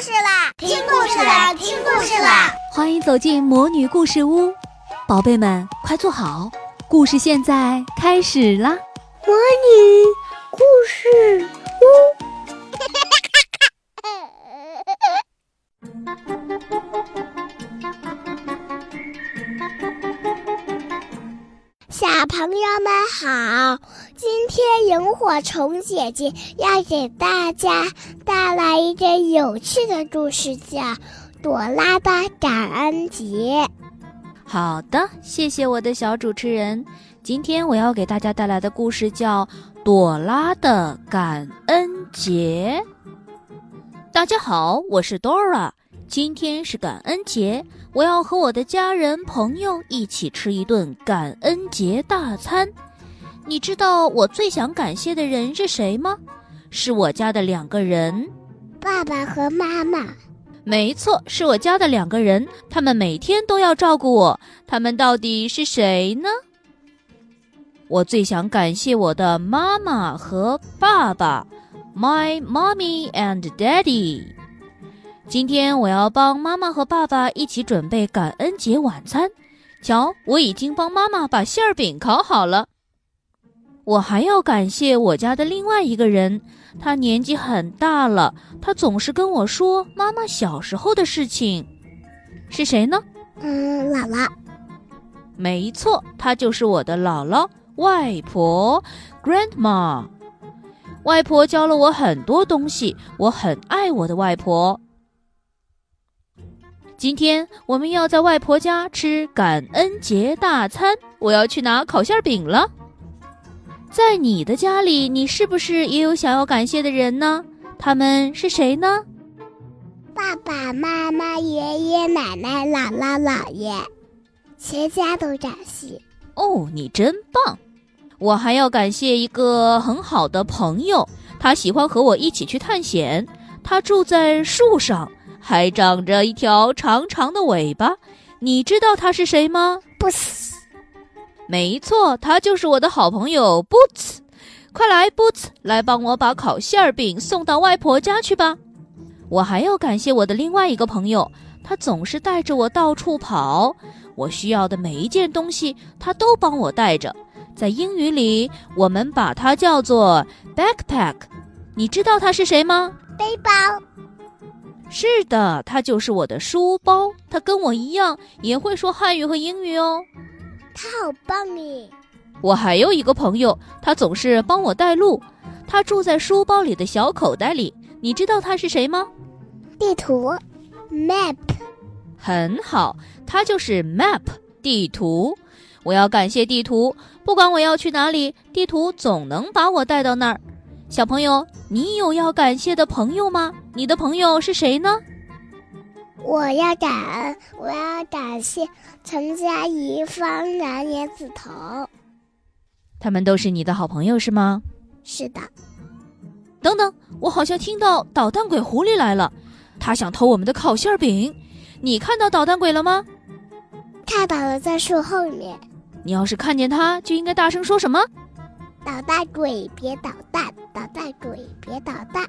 事啦！听故事啦！听故事啦！欢迎走进魔女故事屋，宝贝们快坐好，故事现在开始啦！魔女故事屋。小朋友们好，今天萤火虫姐姐要给大家带来一个有趣的故事，叫《朵拉的感恩节》。好的，谢谢我的小主持人。今天我要给大家带来的故事叫《朵拉的感恩节》。大家好，我是 Dora。今天是感恩节，我要和我的家人朋友一起吃一顿感恩节大餐。你知道我最想感谢的人是谁吗？是我家的两个人，爸爸和妈妈。没错，是我家的两个人，他们每天都要照顾我。他们到底是谁呢？我最想感谢我的妈妈和爸爸，My mommy and daddy。今天我要帮妈妈和爸爸一起准备感恩节晚餐。瞧，我已经帮妈妈把馅儿饼烤好了。我还要感谢我家的另外一个人，他年纪很大了，他总是跟我说妈妈小时候的事情。是谁呢？嗯，姥姥。没错，她就是我的姥姥、外婆，Grandma。外婆教了我很多东西，我很爱我的外婆。今天我们要在外婆家吃感恩节大餐，我要去拿烤馅饼了。在你的家里，你是不是也有想要感谢的人呢？他们是谁呢？爸爸妈妈、爷爷奶奶、姥姥姥爷，全家都感谢。哦，你真棒！我还要感谢一个很好的朋友，他喜欢和我一起去探险，他住在树上。还长着一条长长的尾巴，你知道他是谁吗？Boots，没错，他就是我的好朋友 Boots。快来，Boots，来帮我把烤馅饼送到外婆家去吧。我还要感谢我的另外一个朋友，他总是带着我到处跑，我需要的每一件东西他都帮我带着。在英语里，我们把它叫做 backpack。你知道他是谁吗？背包。是的，他就是我的书包。他跟我一样，也会说汉语和英语哦。他好棒耶！我还有一个朋友，他总是帮我带路。他住在书包里的小口袋里。你知道他是谁吗？地图，map。很好，他就是 map 地图。我要感谢地图，不管我要去哪里，地图总能把我带到那儿。小朋友，你有要感谢的朋友吗？你的朋友是谁呢？我要感恩，我要感谢陈佳怡、方然、叶子彤，他们都是你的好朋友是吗？是的。等等，我好像听到捣蛋鬼狐狸来了，他想偷我们的烤馅饼。你看到捣蛋鬼了吗？看到了，在树后面。你要是看见他，就应该大声说什么？捣蛋鬼，别捣蛋！捣蛋鬼，别捣蛋！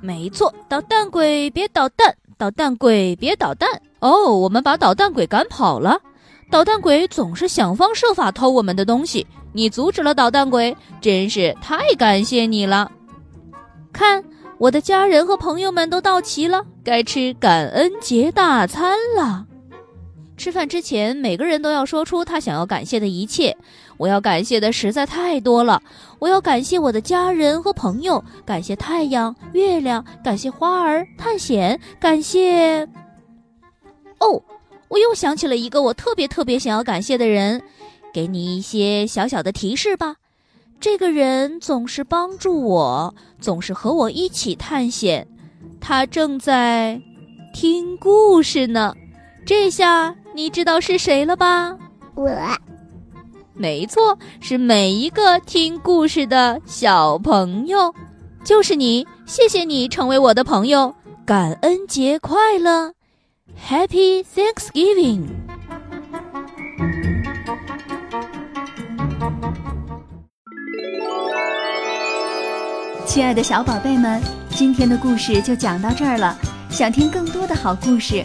没错，捣蛋鬼，别捣蛋！捣蛋鬼，别捣蛋！哦，我们把捣蛋鬼赶跑了。捣蛋鬼总是想方设法偷我们的东西，你阻止了捣蛋鬼，真是太感谢你了。看，我的家人和朋友们都到齐了，该吃感恩节大餐了。吃饭之前，每个人都要说出他想要感谢的一切。我要感谢的实在太多了。我要感谢我的家人和朋友，感谢太阳、月亮，感谢花儿、探险，感谢……哦，我又想起了一个我特别特别想要感谢的人。给你一些小小的提示吧。这个人总是帮助我，总是和我一起探险。他正在听故事呢。这下。你知道是谁了吧？我，没错，是每一个听故事的小朋友，就是你。谢谢你成为我的朋友，感恩节快乐，Happy Thanksgiving！亲爱的小宝贝们。今天的故事就讲到这儿了。想听更多的好故事，